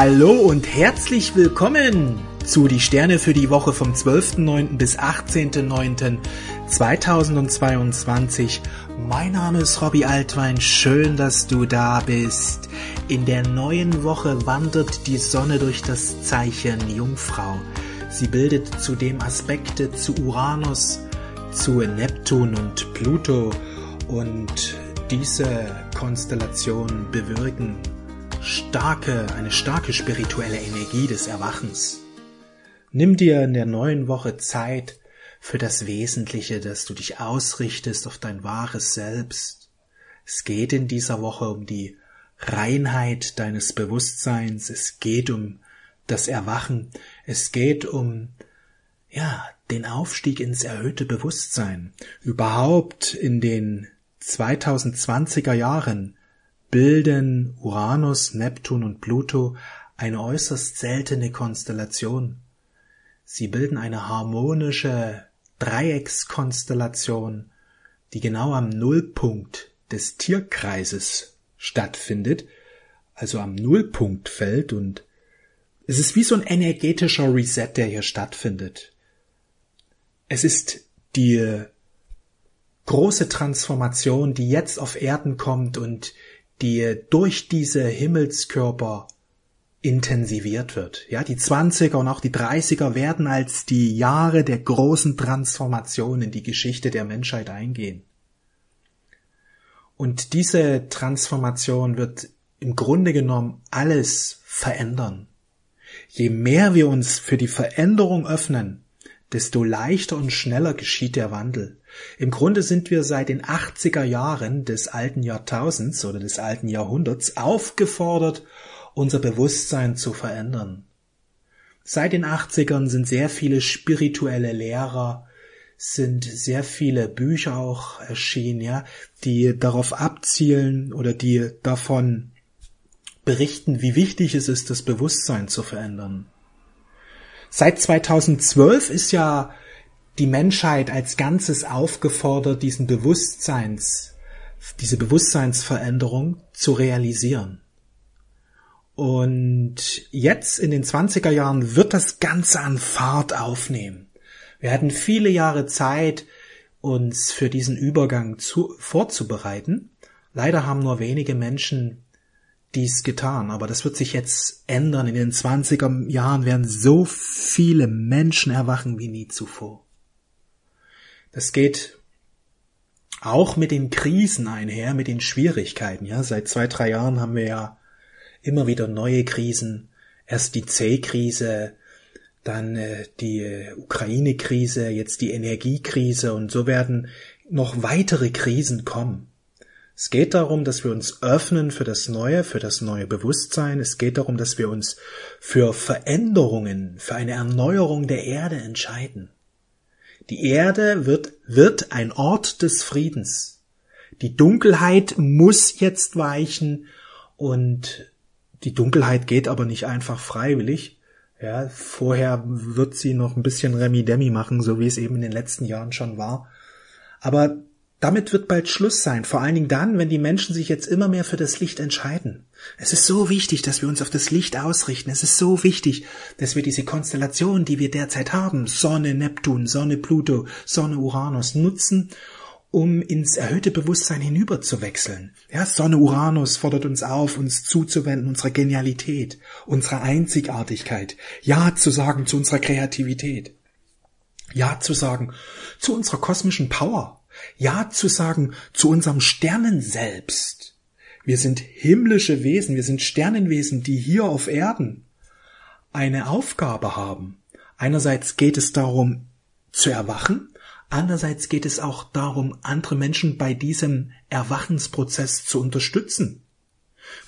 Hallo und herzlich willkommen zu Die Sterne für die Woche vom 12.09. bis 18.09.2022. Mein Name ist Robbie Altwein, schön, dass du da bist. In der neuen Woche wandert die Sonne durch das Zeichen Jungfrau. Sie bildet zudem Aspekte zu Uranus, zu Neptun und Pluto und diese Konstellationen bewirken starke, eine starke spirituelle Energie des Erwachens. Nimm dir in der neuen Woche Zeit für das Wesentliche, dass du dich ausrichtest auf dein wahres Selbst. Es geht in dieser Woche um die Reinheit deines Bewusstseins, es geht um das Erwachen, es geht um, ja, den Aufstieg ins erhöhte Bewusstsein. Überhaupt in den 2020er Jahren bilden Uranus, Neptun und Pluto eine äußerst seltene Konstellation. Sie bilden eine harmonische Dreieckskonstellation, die genau am Nullpunkt des Tierkreises stattfindet, also am Nullpunktfeld und es ist wie so ein energetischer Reset, der hier stattfindet. Es ist die große Transformation, die jetzt auf Erden kommt und die durch diese Himmelskörper intensiviert wird. Ja, die 20er und auch die 30er werden als die Jahre der großen Transformation in die Geschichte der Menschheit eingehen. Und diese Transformation wird im Grunde genommen alles verändern. Je mehr wir uns für die Veränderung öffnen, desto leichter und schneller geschieht der Wandel. Im Grunde sind wir seit den 80er Jahren des alten Jahrtausends oder des alten Jahrhunderts aufgefordert, unser Bewusstsein zu verändern. Seit den 80ern sind sehr viele spirituelle Lehrer, sind sehr viele Bücher auch erschienen, ja, die darauf abzielen oder die davon berichten, wie wichtig es ist, das Bewusstsein zu verändern. Seit 2012 ist ja die Menschheit als Ganzes aufgefordert, diesen Bewusstseins, diese Bewusstseinsveränderung zu realisieren. Und jetzt in den 20er Jahren wird das Ganze an Fahrt aufnehmen. Wir hatten viele Jahre Zeit, uns für diesen Übergang zu, vorzubereiten. Leider haben nur wenige Menschen dies getan, aber das wird sich jetzt ändern. In den 20er Jahren werden so viele Menschen erwachen wie nie zuvor. Das geht auch mit den Krisen einher, mit den Schwierigkeiten. Ja, seit zwei, drei Jahren haben wir ja immer wieder neue Krisen. Erst die C-Krise, dann äh, die äh, Ukraine-Krise, jetzt die Energiekrise und so werden noch weitere Krisen kommen. Es geht darum, dass wir uns öffnen für das Neue, für das neue Bewusstsein. Es geht darum, dass wir uns für Veränderungen, für eine Erneuerung der Erde entscheiden. Die Erde wird, wird ein Ort des Friedens. Die Dunkelheit muss jetzt weichen und die Dunkelheit geht aber nicht einfach freiwillig. Ja, vorher wird sie noch ein bisschen Remi-Demi machen, so wie es eben in den letzten Jahren schon war. Aber damit wird bald Schluss sein, vor allen Dingen dann, wenn die Menschen sich jetzt immer mehr für das Licht entscheiden. Es ist so wichtig, dass wir uns auf das Licht ausrichten. Es ist so wichtig, dass wir diese Konstellation, die wir derzeit haben, Sonne, Neptun, Sonne, Pluto, Sonne, Uranus, nutzen, um ins erhöhte Bewusstsein hinüber zu wechseln. Ja, Sonne Uranus fordert uns auf, uns zuzuwenden, unserer Genialität, unserer Einzigartigkeit, Ja zu sagen zu unserer Kreativität, Ja zu sagen zu unserer kosmischen Power, ja zu sagen zu unserem Sternen selbst. Wir sind himmlische Wesen, wir sind Sternenwesen, die hier auf Erden eine Aufgabe haben. Einerseits geht es darum zu erwachen, andererseits geht es auch darum, andere Menschen bei diesem Erwachensprozess zu unterstützen.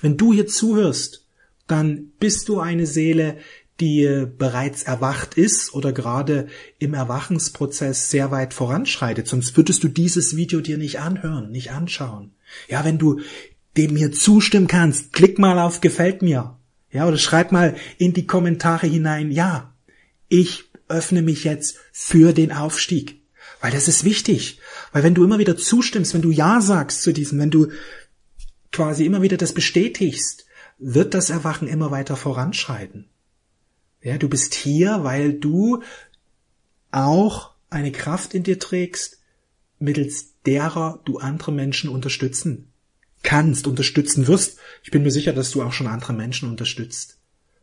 Wenn du hier zuhörst, dann bist du eine Seele, die bereits erwacht ist oder gerade im Erwachensprozess sehr weit voranschreitet. Sonst würdest du dieses Video dir nicht anhören, nicht anschauen. Ja, wenn du dem hier zustimmen kannst, klick mal auf gefällt mir. Ja, oder schreib mal in die Kommentare hinein, ja, ich öffne mich jetzt für den Aufstieg. Weil das ist wichtig. Weil wenn du immer wieder zustimmst, wenn du Ja sagst zu diesem, wenn du quasi immer wieder das bestätigst, wird das Erwachen immer weiter voranschreiten. Ja, du bist hier, weil du auch eine Kraft in dir trägst, mittels derer du andere Menschen unterstützen kannst, unterstützen wirst. Ich bin mir sicher, dass du auch schon andere Menschen unterstützt.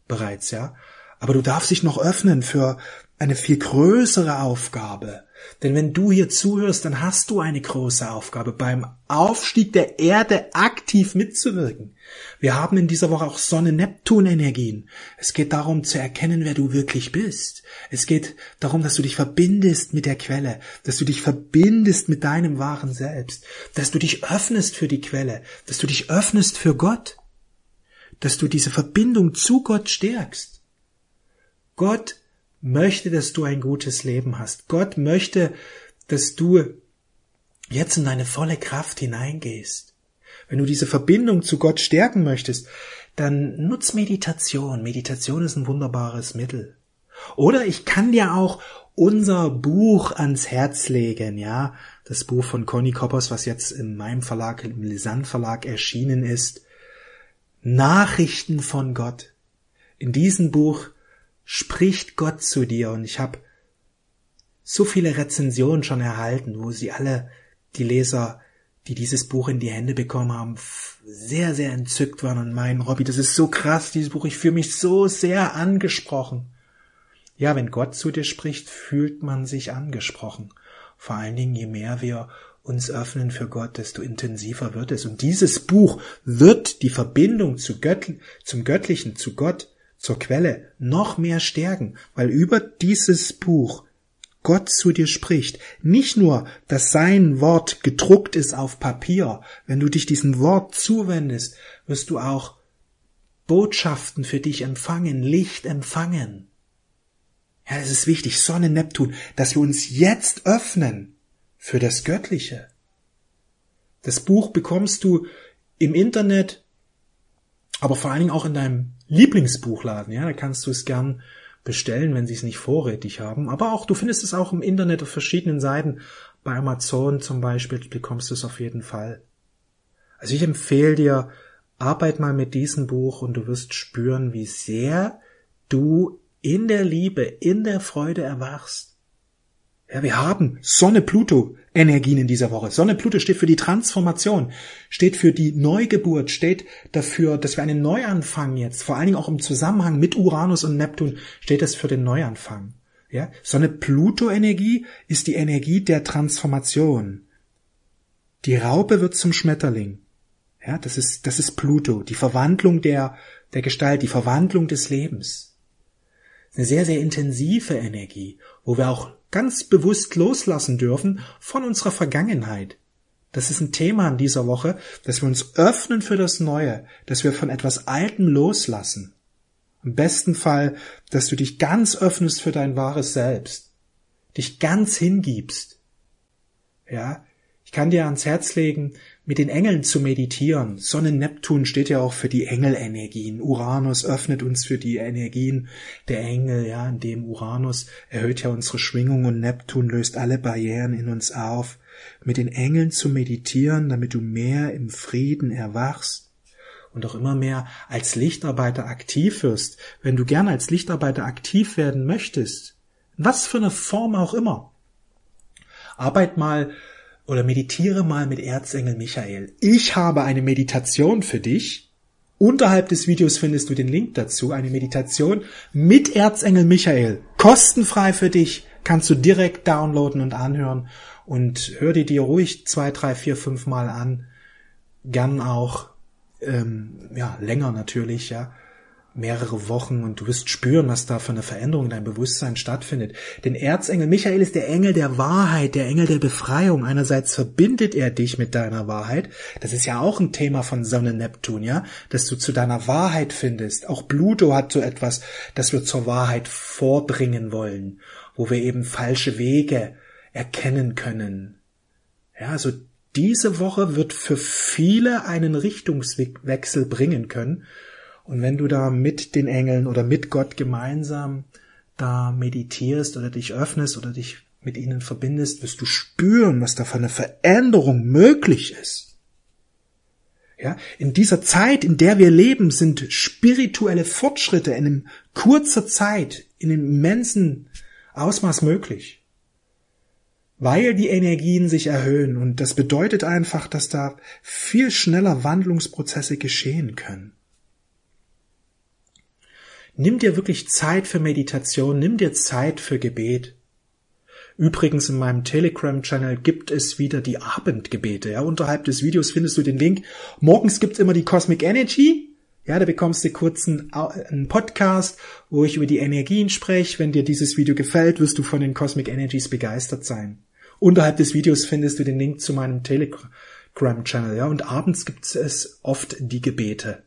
Bereits, ja. Aber du darfst dich noch öffnen für eine viel größere Aufgabe. Denn wenn du hier zuhörst, dann hast du eine große Aufgabe, beim Aufstieg der Erde aktiv mitzuwirken. Wir haben in dieser Woche auch Sonne-Neptun-Energien. Es geht darum zu erkennen, wer du wirklich bist. Es geht darum, dass du dich verbindest mit der Quelle, dass du dich verbindest mit deinem wahren Selbst, dass du dich öffnest für die Quelle, dass du dich öffnest für Gott, dass du diese Verbindung zu Gott stärkst. Gott möchte, dass du ein gutes Leben hast. Gott möchte, dass du jetzt in deine volle Kraft hineingehst. Wenn du diese Verbindung zu Gott stärken möchtest, dann nutz Meditation. Meditation ist ein wunderbares Mittel. Oder ich kann dir auch unser Buch ans Herz legen, ja, das Buch von Conny Koppers, was jetzt in meinem Verlag, im Lisanne Verlag erschienen ist. Nachrichten von Gott. In diesem Buch spricht Gott zu dir und ich habe so viele Rezensionen schon erhalten, wo sie alle, die Leser, die dieses Buch in die Hände bekommen haben, sehr, sehr entzückt waren und meinen, Robby, das ist so krass, dieses Buch, ich fühle mich so sehr angesprochen. Ja, wenn Gott zu dir spricht, fühlt man sich angesprochen. Vor allen Dingen, je mehr wir uns öffnen für Gott, desto intensiver wird es. Und dieses Buch wird die Verbindung zu Gött, zum Göttlichen, zu Gott, zur Quelle noch mehr stärken, weil über dieses Buch Gott zu dir spricht. Nicht nur, dass sein Wort gedruckt ist auf Papier. Wenn du dich diesem Wort zuwendest, wirst du auch Botschaften für dich empfangen, Licht empfangen. Ja, es ist wichtig, Sonne, Neptun, dass wir uns jetzt öffnen für das Göttliche. Das Buch bekommst du im Internet, aber vor allen Dingen auch in deinem Lieblingsbuchladen, ja, da kannst du es gern bestellen, wenn sie es nicht vorrätig haben. Aber auch, du findest es auch im Internet auf verschiedenen Seiten. Bei Amazon zum Beispiel bekommst du es auf jeden Fall. Also ich empfehle dir, arbeit mal mit diesem Buch und du wirst spüren, wie sehr du in der Liebe, in der Freude erwachst. Ja, wir haben Sonne Pluto Energien in dieser Woche. Sonne Pluto steht für die Transformation, steht für die Neugeburt, steht dafür, dass wir einen Neuanfang jetzt, vor allen Dingen auch im Zusammenhang mit Uranus und Neptun, steht das für den Neuanfang. Ja, Sonne Pluto Energie ist die Energie der Transformation. Die Raupe wird zum Schmetterling. Ja, das ist, das ist Pluto, die Verwandlung der, der Gestalt, die Verwandlung des Lebens. Eine sehr, sehr intensive Energie, wo wir auch ganz bewusst loslassen dürfen von unserer Vergangenheit. Das ist ein Thema in dieser Woche, dass wir uns öffnen für das Neue, dass wir von etwas Altem loslassen. Im besten Fall, dass du dich ganz öffnest für dein wahres Selbst, dich ganz hingibst. Ja, ich kann dir ans Herz legen, mit den Engeln zu meditieren. Sonne Neptun steht ja auch für die Engelenergien. Uranus öffnet uns für die Energien der Engel, ja, indem Uranus erhöht ja unsere Schwingung und Neptun löst alle Barrieren in uns auf. Mit den Engeln zu meditieren, damit du mehr im Frieden erwachst und auch immer mehr als Lichtarbeiter aktiv wirst. Wenn du gern als Lichtarbeiter aktiv werden möchtest, was für eine Form auch immer, arbeit mal oder meditiere mal mit Erzengel Michael. Ich habe eine Meditation für dich. Unterhalb des Videos findest du den Link dazu. Eine Meditation mit Erzengel Michael. Kostenfrei für dich. Kannst du direkt downloaden und anhören. Und hör dir die ruhig zwei, drei, vier, fünf Mal an. Gern auch, ähm, ja, länger natürlich, ja mehrere Wochen und du wirst spüren, was da für eine Veränderung in deinem Bewusstsein stattfindet. Denn Erzengel Michael ist der Engel der Wahrheit, der Engel der Befreiung. Einerseits verbindet er dich mit deiner Wahrheit. Das ist ja auch ein Thema von Sonne Neptun, ja, dass du zu deiner Wahrheit findest. Auch Pluto hat so etwas, das wir zur Wahrheit vorbringen wollen, wo wir eben falsche Wege erkennen können. Ja, also diese Woche wird für viele einen Richtungswechsel bringen können und wenn du da mit den Engeln oder mit Gott gemeinsam da meditierst oder dich öffnest oder dich mit ihnen verbindest, wirst du spüren, was da für eine Veränderung möglich ist. Ja, in dieser Zeit, in der wir leben, sind spirituelle Fortschritte in kurzer Zeit, in einem immensen Ausmaß möglich. Weil die Energien sich erhöhen und das bedeutet einfach, dass da viel schneller Wandlungsprozesse geschehen können. Nimm dir wirklich Zeit für Meditation, nimm dir Zeit für Gebet. Übrigens in meinem Telegram-Channel gibt es wieder die Abendgebete. Ja, unterhalb des Videos findest du den Link. Morgens gibt's immer die Cosmic Energy. Ja, da bekommst du kurz einen, einen Podcast, wo ich über die Energien spreche. Wenn dir dieses Video gefällt, wirst du von den Cosmic Energies begeistert sein. Unterhalb des Videos findest du den Link zu meinem Telegram-Channel. Ja, und abends gibt es oft die Gebete.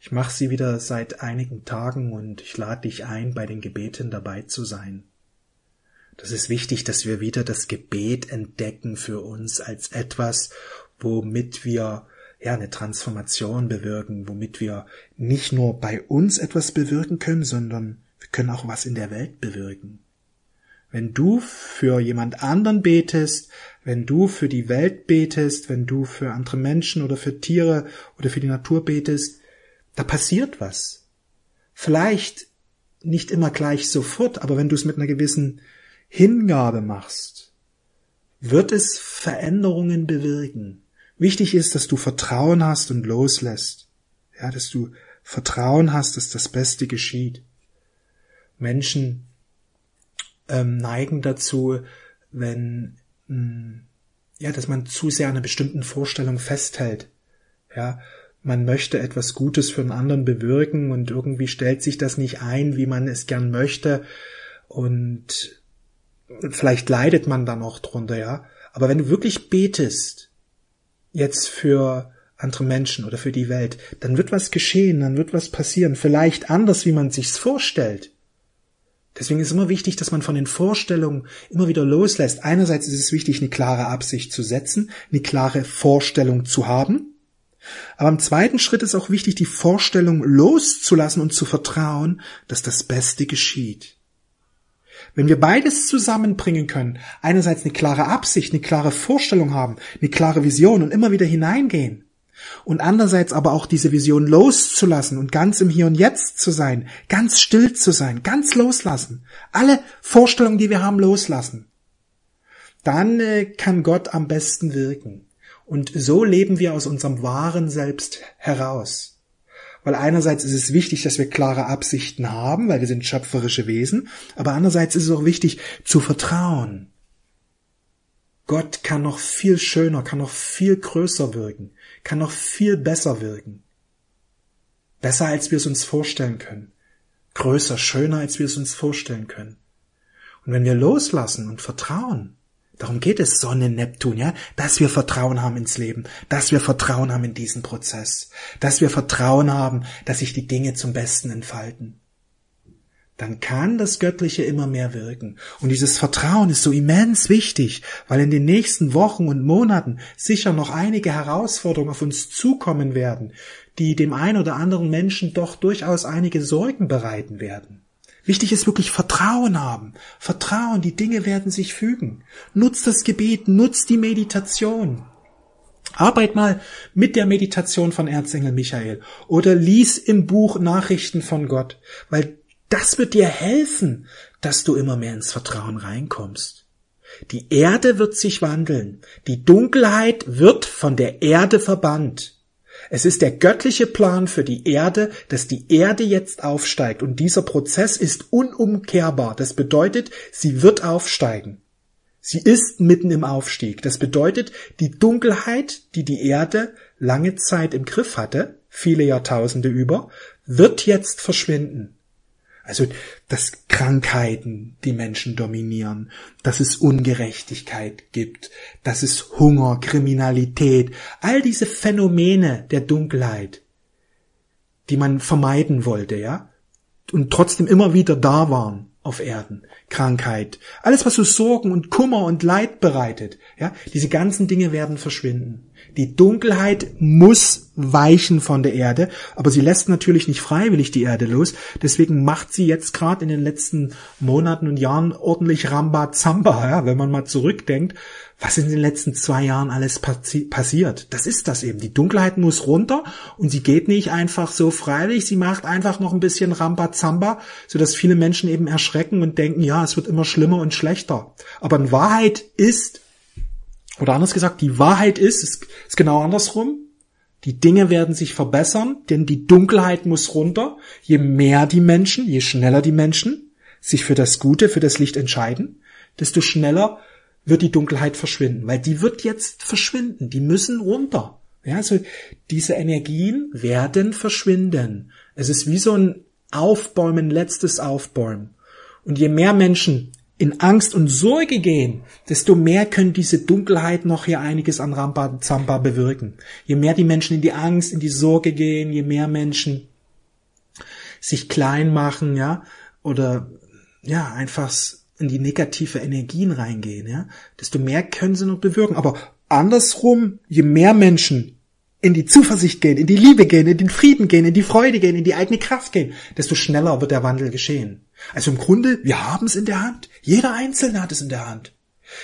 Ich mache sie wieder seit einigen Tagen und ich lade dich ein, bei den Gebeten dabei zu sein. Das ist wichtig, dass wir wieder das Gebet entdecken für uns als etwas, womit wir ja eine Transformation bewirken, womit wir nicht nur bei uns etwas bewirken können, sondern wir können auch was in der Welt bewirken. Wenn du für jemand anderen betest, wenn du für die Welt betest, wenn du für andere Menschen oder für Tiere oder für die Natur betest, da passiert was. Vielleicht nicht immer gleich sofort, aber wenn du es mit einer gewissen Hingabe machst, wird es Veränderungen bewirken. Wichtig ist, dass du Vertrauen hast und loslässt. Ja, dass du Vertrauen hast, dass das Beste geschieht. Menschen ähm, neigen dazu, wenn mh, hm, ja, dass man zu sehr an einer bestimmten Vorstellung festhält. Ja, man möchte etwas Gutes für einen anderen bewirken und irgendwie stellt sich das nicht ein, wie man es gern möchte und vielleicht leidet man dann auch drunter, ja. Aber wenn du wirklich betest, jetzt für andere Menschen oder für die Welt, dann wird was geschehen, dann wird was passieren, vielleicht anders, wie man sich's vorstellt. Deswegen ist immer wichtig, dass man von den Vorstellungen immer wieder loslässt. Einerseits ist es wichtig, eine klare Absicht zu setzen, eine klare Vorstellung zu haben. Aber im zweiten Schritt ist auch wichtig, die Vorstellung loszulassen und zu vertrauen, dass das Beste geschieht. Wenn wir beides zusammenbringen können, einerseits eine klare Absicht, eine klare Vorstellung haben, eine klare Vision und immer wieder hineingehen, und andererseits aber auch diese Vision loszulassen und ganz im Hier und Jetzt zu sein, ganz still zu sein, ganz loslassen, alle Vorstellungen, die wir haben, loslassen, dann äh, kann Gott am besten wirken. Und so leben wir aus unserem wahren Selbst heraus. Weil einerseits ist es wichtig, dass wir klare Absichten haben, weil wir sind schöpferische Wesen, aber andererseits ist es auch wichtig zu vertrauen. Gott kann noch viel schöner, kann noch viel größer wirken, kann noch viel besser wirken. Besser, als wir es uns vorstellen können. Größer, schöner, als wir es uns vorstellen können. Und wenn wir loslassen und vertrauen, Darum geht es Sonne, Neptun, ja, dass wir Vertrauen haben ins Leben, dass wir Vertrauen haben in diesen Prozess, dass wir Vertrauen haben, dass sich die Dinge zum Besten entfalten. Dann kann das Göttliche immer mehr wirken. Und dieses Vertrauen ist so immens wichtig, weil in den nächsten Wochen und Monaten sicher noch einige Herausforderungen auf uns zukommen werden, die dem einen oder anderen Menschen doch durchaus einige Sorgen bereiten werden. Wichtig ist wirklich Vertrauen haben. Vertrauen, die Dinge werden sich fügen. Nutz das Gebet, nutz die Meditation. Arbeit mal mit der Meditation von Erzengel Michael oder lies im Buch Nachrichten von Gott, weil das wird dir helfen, dass du immer mehr ins Vertrauen reinkommst. Die Erde wird sich wandeln. Die Dunkelheit wird von der Erde verbannt. Es ist der göttliche Plan für die Erde, dass die Erde jetzt aufsteigt und dieser Prozess ist unumkehrbar. Das bedeutet, sie wird aufsteigen. Sie ist mitten im Aufstieg. Das bedeutet, die Dunkelheit, die die Erde lange Zeit im Griff hatte, viele Jahrtausende über, wird jetzt verschwinden. Also, dass Krankheiten die Menschen dominieren, dass es Ungerechtigkeit gibt, dass es Hunger, Kriminalität, all diese Phänomene der Dunkelheit, die man vermeiden wollte, ja, und trotzdem immer wieder da waren auf Erden. Krankheit, alles was so Sorgen und Kummer und Leid bereitet, ja, diese ganzen Dinge werden verschwinden. Die Dunkelheit muss weichen von der Erde, aber sie lässt natürlich nicht freiwillig die Erde los. Deswegen macht sie jetzt gerade in den letzten Monaten und Jahren ordentlich Ramba Zamba, ja, wenn man mal zurückdenkt. Was in den letzten zwei Jahren alles passi passiert. Das ist das eben. Die Dunkelheit muss runter und sie geht nicht einfach so freiwillig. Sie macht einfach noch ein bisschen Rambazamba, sodass viele Menschen eben erschrecken und denken, ja, es wird immer schlimmer und schlechter. Aber in Wahrheit ist, oder anders gesagt, die Wahrheit ist, ist, ist genau andersrum. Die Dinge werden sich verbessern, denn die Dunkelheit muss runter. Je mehr die Menschen, je schneller die Menschen sich für das Gute, für das Licht entscheiden, desto schneller wird die Dunkelheit verschwinden, weil die wird jetzt verschwinden, die müssen runter. Ja, also diese Energien werden verschwinden. Es ist wie so ein Aufbäumen, letztes Aufbäumen. Und je mehr Menschen in Angst und Sorge gehen, desto mehr können diese Dunkelheit noch hier einiges an Rampa Zamba bewirken. Je mehr die Menschen in die Angst, in die Sorge gehen, je mehr Menschen sich klein machen, ja, oder ja, einfach in die negative Energien reingehen, ja, desto mehr können sie noch bewirken. Aber andersrum, je mehr Menschen in die Zuversicht gehen, in die Liebe gehen, in den Frieden gehen, in die Freude gehen, in die eigene Kraft gehen, desto schneller wird der Wandel geschehen. Also im Grunde, wir haben es in der Hand. Jeder Einzelne hat es in der Hand.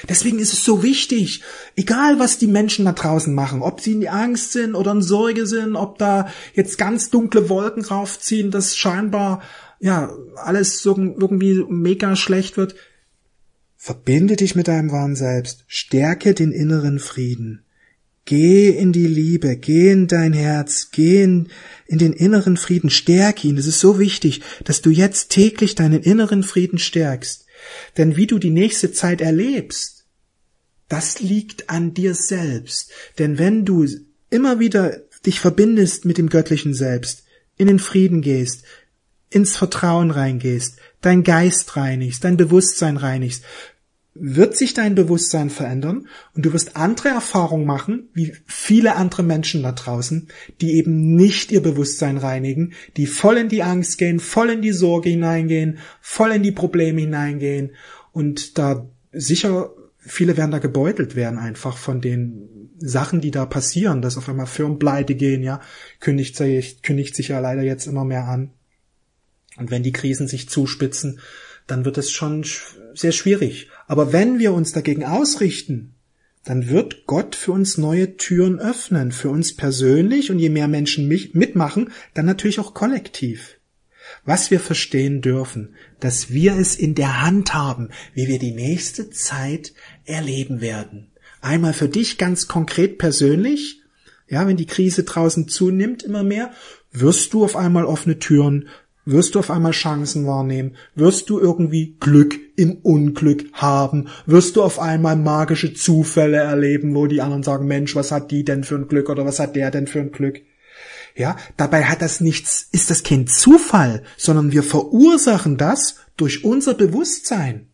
Deswegen ist es so wichtig, egal was die Menschen da draußen machen, ob sie in die Angst sind oder in Sorge sind, ob da jetzt ganz dunkle Wolken raufziehen, dass scheinbar ja alles so irgendwie mega schlecht wird. Verbinde dich mit deinem wahren Selbst, stärke den inneren Frieden. Geh in die Liebe, geh in dein Herz, geh in, in den inneren Frieden, stärke ihn. Es ist so wichtig, dass du jetzt täglich deinen inneren Frieden stärkst. Denn wie du die nächste Zeit erlebst, das liegt an dir selbst. Denn wenn du immer wieder dich verbindest mit dem göttlichen Selbst, in den Frieden gehst, ins Vertrauen reingehst, dein Geist reinigst, dein Bewusstsein reinigst, wird sich dein Bewusstsein verändern und du wirst andere Erfahrungen machen, wie viele andere Menschen da draußen, die eben nicht ihr Bewusstsein reinigen, die voll in die Angst gehen, voll in die Sorge hineingehen, voll in die Probleme hineingehen und da sicher viele werden da gebeutelt werden einfach von den Sachen, die da passieren, dass auf einmal Firmen pleite gehen, ja, kündigt sich, kündigt sich ja leider jetzt immer mehr an. Und wenn die Krisen sich zuspitzen, dann wird es schon sehr schwierig. Aber wenn wir uns dagegen ausrichten, dann wird Gott für uns neue Türen öffnen, für uns persönlich und je mehr Menschen mitmachen, dann natürlich auch kollektiv. Was wir verstehen dürfen, dass wir es in der Hand haben, wie wir die nächste Zeit erleben werden. Einmal für dich ganz konkret persönlich, ja, wenn die Krise draußen zunimmt immer mehr, wirst du auf einmal offene Türen wirst du auf einmal Chancen wahrnehmen, wirst du irgendwie Glück im Unglück haben, wirst du auf einmal magische Zufälle erleben, wo die anderen sagen, Mensch, was hat die denn für ein Glück oder was hat der denn für ein Glück? Ja, dabei hat das nichts, ist das kein Zufall, sondern wir verursachen das durch unser Bewusstsein.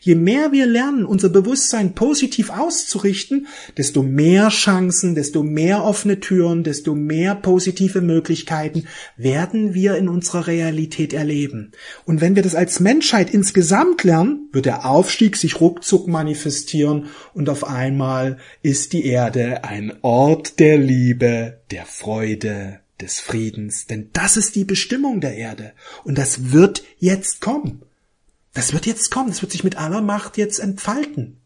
Je mehr wir lernen, unser Bewusstsein positiv auszurichten, desto mehr Chancen, desto mehr offene Türen, desto mehr positive Möglichkeiten werden wir in unserer Realität erleben. Und wenn wir das als Menschheit insgesamt lernen, wird der Aufstieg sich ruckzuck manifestieren und auf einmal ist die Erde ein Ort der Liebe, der Freude, des Friedens, denn das ist die Bestimmung der Erde und das wird jetzt kommen. Das wird jetzt kommen, das wird sich mit aller Macht jetzt entfalten.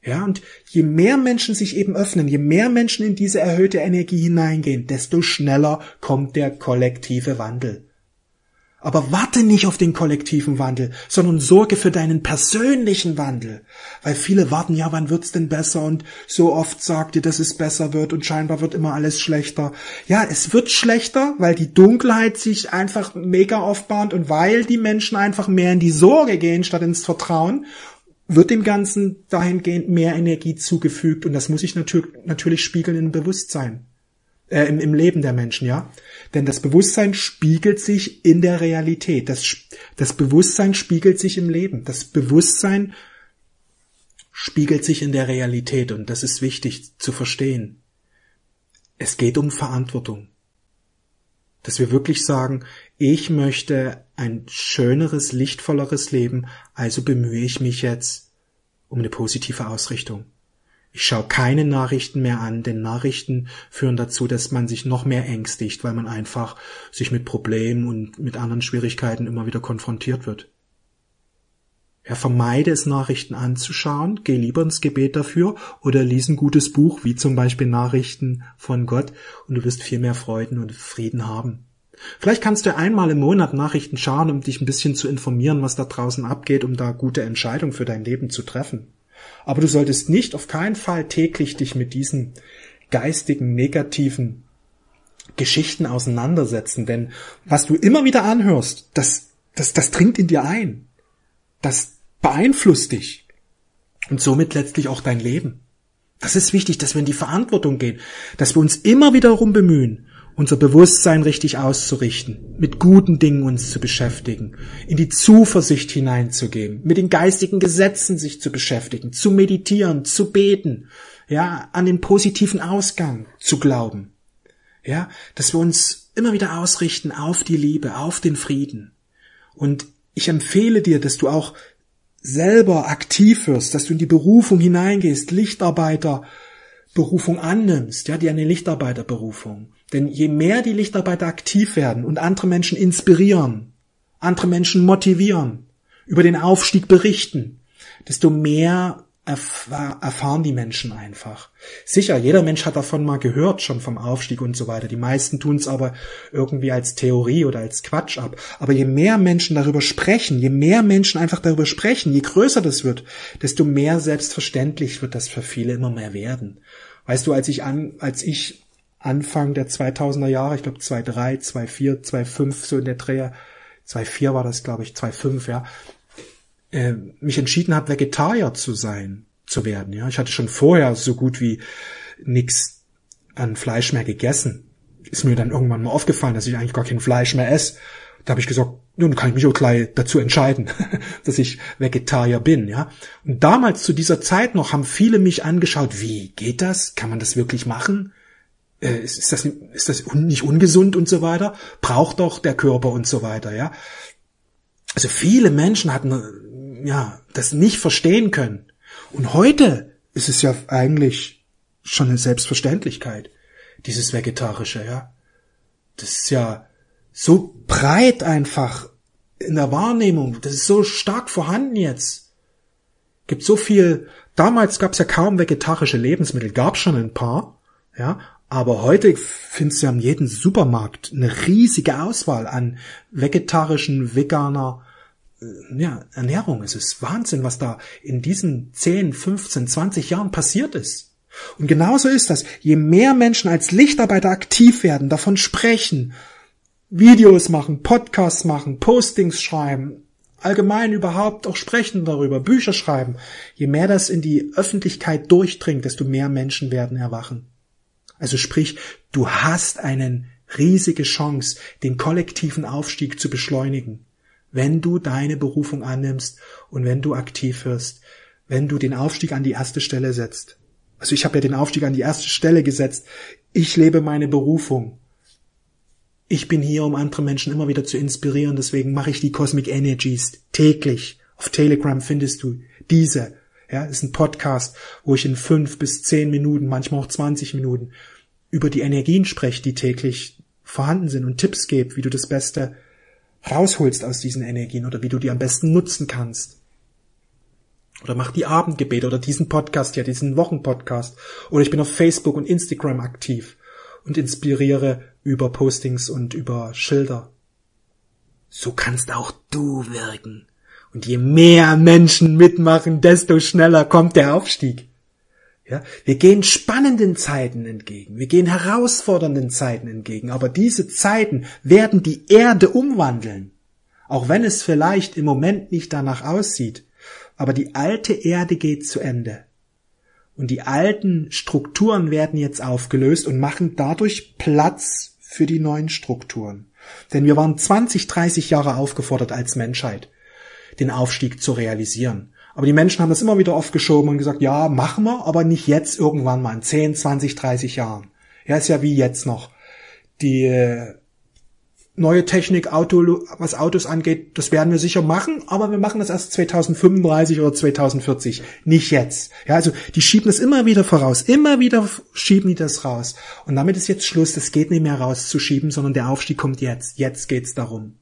Ja, und je mehr Menschen sich eben öffnen, je mehr Menschen in diese erhöhte Energie hineingehen, desto schneller kommt der kollektive Wandel. Aber warte nicht auf den kollektiven Wandel, sondern sorge für deinen persönlichen Wandel. Weil viele warten, ja, wann wird's denn besser? Und so oft sagt ihr, dass es besser wird und scheinbar wird immer alles schlechter. Ja, es wird schlechter, weil die Dunkelheit sich einfach mega aufbaut und weil die Menschen einfach mehr in die Sorge gehen statt ins Vertrauen wird dem Ganzen dahingehend mehr Energie zugefügt und das muss sich natürlich, natürlich spiegeln im Bewusstsein äh, im, im Leben der Menschen, ja. Denn das Bewusstsein spiegelt sich in der Realität. Das, das Bewusstsein spiegelt sich im Leben. Das Bewusstsein spiegelt sich in der Realität und das ist wichtig zu verstehen. Es geht um Verantwortung. Dass wir wirklich sagen, ich möchte ein schöneres, lichtvolleres Leben, also bemühe ich mich jetzt um eine positive Ausrichtung. Ich schaue keine Nachrichten mehr an, denn Nachrichten führen dazu, dass man sich noch mehr ängstigt, weil man einfach sich mit Problemen und mit anderen Schwierigkeiten immer wieder konfrontiert wird. Ja, vermeide es, Nachrichten anzuschauen, geh lieber ins Gebet dafür oder lies ein gutes Buch, wie zum Beispiel Nachrichten von Gott, und du wirst viel mehr Freuden und Frieden haben. Vielleicht kannst du einmal im Monat Nachrichten schauen, um dich ein bisschen zu informieren, was da draußen abgeht, um da gute Entscheidungen für dein Leben zu treffen. Aber du solltest nicht auf keinen Fall täglich dich mit diesen geistigen, negativen Geschichten auseinandersetzen, denn was du immer wieder anhörst, das, das, das dringt in dir ein. Das beeinflusst dich und somit letztlich auch dein Leben. Das ist wichtig, dass wir in die Verantwortung gehen, dass wir uns immer wieder darum bemühen, unser Bewusstsein richtig auszurichten, mit guten Dingen uns zu beschäftigen, in die Zuversicht hineinzugeben, mit den geistigen Gesetzen sich zu beschäftigen, zu meditieren, zu beten, ja, an den positiven Ausgang zu glauben. Ja, dass wir uns immer wieder ausrichten auf die Liebe, auf den Frieden. Und ich empfehle dir, dass du auch selber aktiv wirst, dass du in die Berufung hineingehst, Lichtarbeiter Berufung annimmst, ja, die eine Lichtarbeiterberufung. Denn je mehr die Lichtarbeiter aktiv werden und andere Menschen inspirieren, andere Menschen motivieren, über den Aufstieg berichten, desto mehr erfahren die Menschen einfach. Sicher, jeder Mensch hat davon mal gehört, schon vom Aufstieg und so weiter. Die meisten tun es aber irgendwie als Theorie oder als Quatsch ab. Aber je mehr Menschen darüber sprechen, je mehr Menschen einfach darüber sprechen, je größer das wird, desto mehr selbstverständlich wird das für viele immer mehr werden. Weißt du, als ich an, als ich Anfang der 2000er Jahre, ich glaube 2.3, 2.4, 2.5, so in der Dreher, 2.4 war das, glaube ich, 2.5, ja, äh, mich entschieden habe, Vegetarier zu sein, zu werden. Ja, ich hatte schon vorher so gut wie nix an Fleisch mehr gegessen. Ist mir dann irgendwann mal aufgefallen, dass ich eigentlich gar kein Fleisch mehr esse. Da habe ich gesagt, nun kann ich mich auch gleich dazu entscheiden, dass ich Vegetarier bin, ja. Und damals zu dieser Zeit noch haben viele mich angeschaut, wie geht das? Kann man das wirklich machen? Äh, ist, ist das ist das nicht ungesund und so weiter? Braucht doch der Körper und so weiter, ja. Also viele Menschen hatten ja, das nicht verstehen können. Und heute ist es ja eigentlich schon eine Selbstverständlichkeit, dieses Vegetarische, ja. Das ist ja so breit einfach in der Wahrnehmung, das ist so stark vorhanden jetzt. Gibt so viel, damals gab es ja kaum vegetarische Lebensmittel, gab schon ein paar, ja, aber heute findest du ja in jedem Supermarkt eine riesige Auswahl an vegetarischen, veganer ja, Ernährung. Es ist Wahnsinn, was da in diesen 10, 15, 20 Jahren passiert ist. Und genauso ist das. Je mehr Menschen als Lichtarbeiter aktiv werden, davon sprechen, Videos machen, Podcasts machen, Postings schreiben, allgemein überhaupt auch sprechen darüber, Bücher schreiben, je mehr das in die Öffentlichkeit durchdringt, desto mehr Menschen werden erwachen. Also sprich, du hast eine riesige Chance, den kollektiven Aufstieg zu beschleunigen wenn du deine Berufung annimmst und wenn du aktiv wirst, wenn du den Aufstieg an die erste Stelle setzt. Also ich habe ja den Aufstieg an die erste Stelle gesetzt. Ich lebe meine Berufung. Ich bin hier, um andere Menschen immer wieder zu inspirieren. Deswegen mache ich die Cosmic Energies täglich. Auf Telegram findest du diese. Ja, ist ein Podcast, wo ich in fünf bis zehn Minuten, manchmal auch 20 Minuten über die Energien spreche, die täglich vorhanden sind und Tipps gebe, wie du das Beste rausholst aus diesen Energien oder wie du die am besten nutzen kannst. Oder mach die Abendgebete oder diesen Podcast hier, diesen Wochenpodcast. Oder ich bin auf Facebook und Instagram aktiv und inspiriere über Postings und über Schilder. So kannst auch du wirken. Und je mehr Menschen mitmachen, desto schneller kommt der Aufstieg. Ja, wir gehen spannenden Zeiten entgegen, wir gehen herausfordernden Zeiten entgegen, aber diese Zeiten werden die Erde umwandeln. Auch wenn es vielleicht im Moment nicht danach aussieht, aber die alte Erde geht zu Ende. Und die alten Strukturen werden jetzt aufgelöst und machen dadurch Platz für die neuen Strukturen. Denn wir waren 20, 30 Jahre aufgefordert als Menschheit, den Aufstieg zu realisieren. Aber die Menschen haben das immer wieder aufgeschoben und gesagt, ja, machen wir, aber nicht jetzt irgendwann mal in 10, 20, 30 Jahren. Ja, ist ja wie jetzt noch. Die äh, neue Technik, Auto, was Autos angeht, das werden wir sicher machen, aber wir machen das erst 2035 oder 2040, nicht jetzt. Ja, also die schieben das immer wieder voraus, immer wieder schieben die das raus. Und damit ist jetzt Schluss, das geht nicht mehr rauszuschieben, sondern der Aufstieg kommt jetzt. Jetzt geht's darum.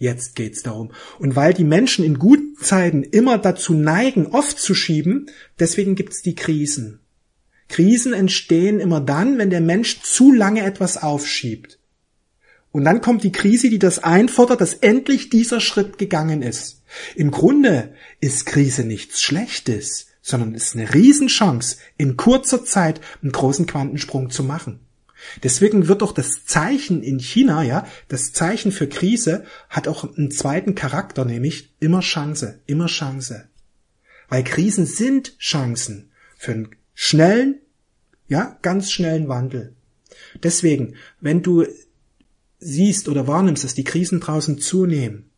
Jetzt geht's darum. Und weil die Menschen in guten Zeiten immer dazu neigen, oft zu schieben, deswegen gibt's die Krisen. Krisen entstehen immer dann, wenn der Mensch zu lange etwas aufschiebt. Und dann kommt die Krise, die das einfordert, dass endlich dieser Schritt gegangen ist. Im Grunde ist Krise nichts Schlechtes, sondern ist eine Riesenchance, in kurzer Zeit einen großen Quantensprung zu machen. Deswegen wird auch das Zeichen in China, ja, das Zeichen für Krise hat auch einen zweiten Charakter, nämlich immer Chance, immer Chance. Weil Krisen sind Chancen für einen schnellen, ja, ganz schnellen Wandel. Deswegen, wenn du siehst oder wahrnimmst, dass die Krisen draußen zunehmen,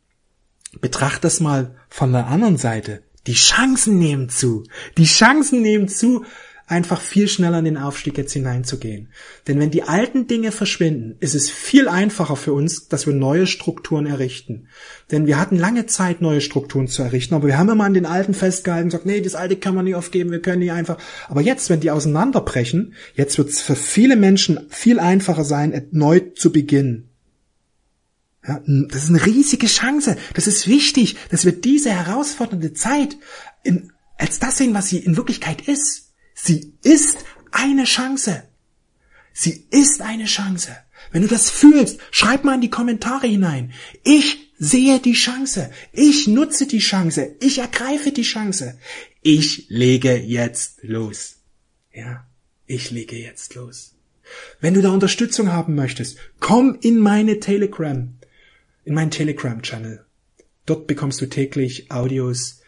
betracht das mal von der anderen Seite. Die Chancen nehmen zu. Die Chancen nehmen zu, einfach viel schneller in den Aufstieg jetzt hineinzugehen. Denn wenn die alten Dinge verschwinden, ist es viel einfacher für uns, dass wir neue Strukturen errichten. Denn wir hatten lange Zeit, neue Strukturen zu errichten, aber wir haben immer an den alten festgehalten und gesagt, nee, das alte kann man nicht aufgeben, wir können die einfach. Aber jetzt, wenn die auseinanderbrechen, jetzt wird es für viele Menschen viel einfacher sein, neu zu beginnen. Ja, das ist eine riesige Chance. Das ist wichtig, dass wir diese herausfordernde Zeit in, als das sehen, was sie in Wirklichkeit ist. Sie ist eine Chance. Sie ist eine Chance. Wenn du das fühlst, schreib mal in die Kommentare hinein. Ich sehe die Chance. Ich nutze die Chance. Ich ergreife die Chance. Ich lege jetzt los. Ja, ich lege jetzt los. Wenn du da Unterstützung haben möchtest, komm in meine Telegram, in meinen Telegram-Channel. Dort bekommst du täglich Audios,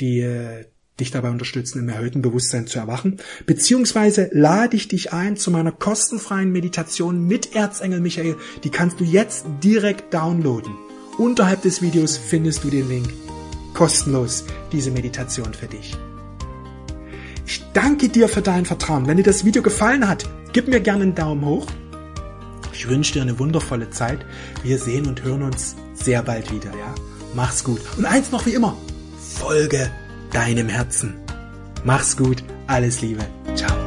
die äh, dich dabei unterstützen, im erhöhten Bewusstsein zu erwachen, beziehungsweise lade ich dich ein zu meiner kostenfreien Meditation mit Erzengel Michael. Die kannst du jetzt direkt downloaden. Unterhalb des Videos findest du den Link. Kostenlos diese Meditation für dich. Ich danke dir für dein Vertrauen. Wenn dir das Video gefallen hat, gib mir gerne einen Daumen hoch. Ich wünsche dir eine wundervolle Zeit. Wir sehen und hören uns sehr bald wieder, ja? Mach's gut. Und eins noch wie immer. Folge deinem Herzen. Mach's gut, alles Liebe, ciao.